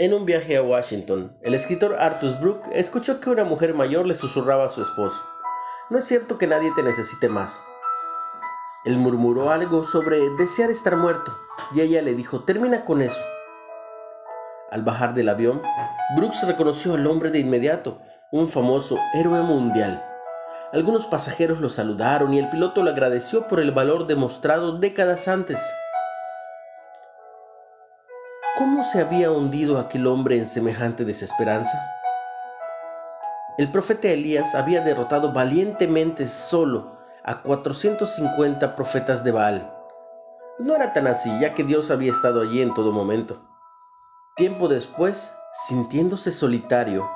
En un viaje a Washington, el escritor Arthur Brooke escuchó que una mujer mayor le susurraba a su esposo, No es cierto que nadie te necesite más. Él murmuró algo sobre desear estar muerto, y ella le dijo, termina con eso. Al bajar del avión, Brooks reconoció al hombre de inmediato, un famoso héroe mundial. Algunos pasajeros lo saludaron y el piloto le agradeció por el valor demostrado décadas antes. ¿Cómo se había hundido aquel hombre en semejante desesperanza? El profeta Elías había derrotado valientemente solo a 450 profetas de Baal. No era tan así, ya que Dios había estado allí en todo momento. Tiempo después, sintiéndose solitario,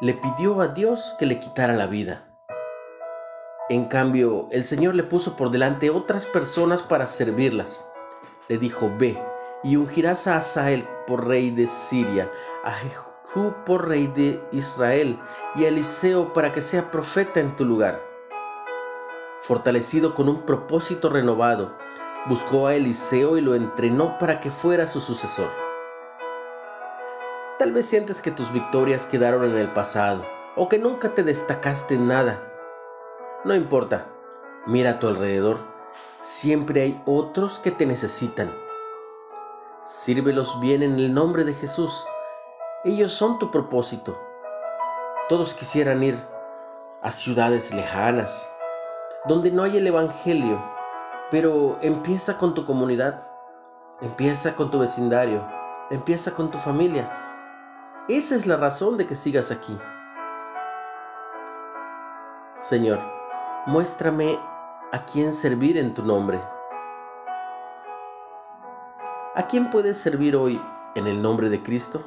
le pidió a Dios que le quitara la vida. En cambio, el Señor le puso por delante otras personas para servirlas. Le dijo, ve, y ungirás a Asael por rey de Siria, a Jehú por rey de Israel y a Eliseo para que sea profeta en tu lugar. Fortalecido con un propósito renovado, buscó a Eliseo y lo entrenó para que fuera su sucesor. Tal vez sientes que tus victorias quedaron en el pasado o que nunca te destacaste en nada. No importa, mira a tu alrededor. Siempre hay otros que te necesitan. Sírvelos bien en el nombre de Jesús. Ellos son tu propósito. Todos quisieran ir a ciudades lejanas, donde no hay el Evangelio, pero empieza con tu comunidad, empieza con tu vecindario, empieza con tu familia. Esa es la razón de que sigas aquí. Señor, muéstrame a quién servir en tu nombre. ¿A quién puedes servir hoy en el nombre de Cristo?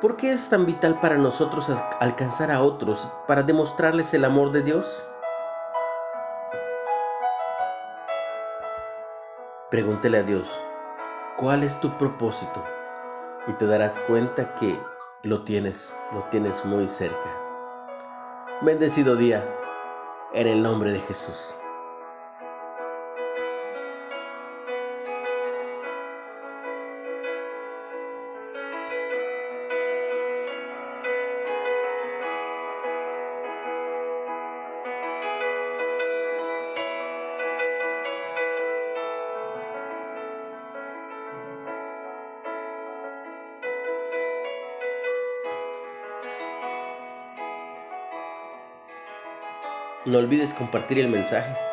¿Por qué es tan vital para nosotros alcanzar a otros para demostrarles el amor de Dios? Pregúntele a Dios, ¿cuál es tu propósito? Y te darás cuenta que lo tienes, lo tienes muy cerca. Bendecido día, en el nombre de Jesús. No olvides compartir el mensaje.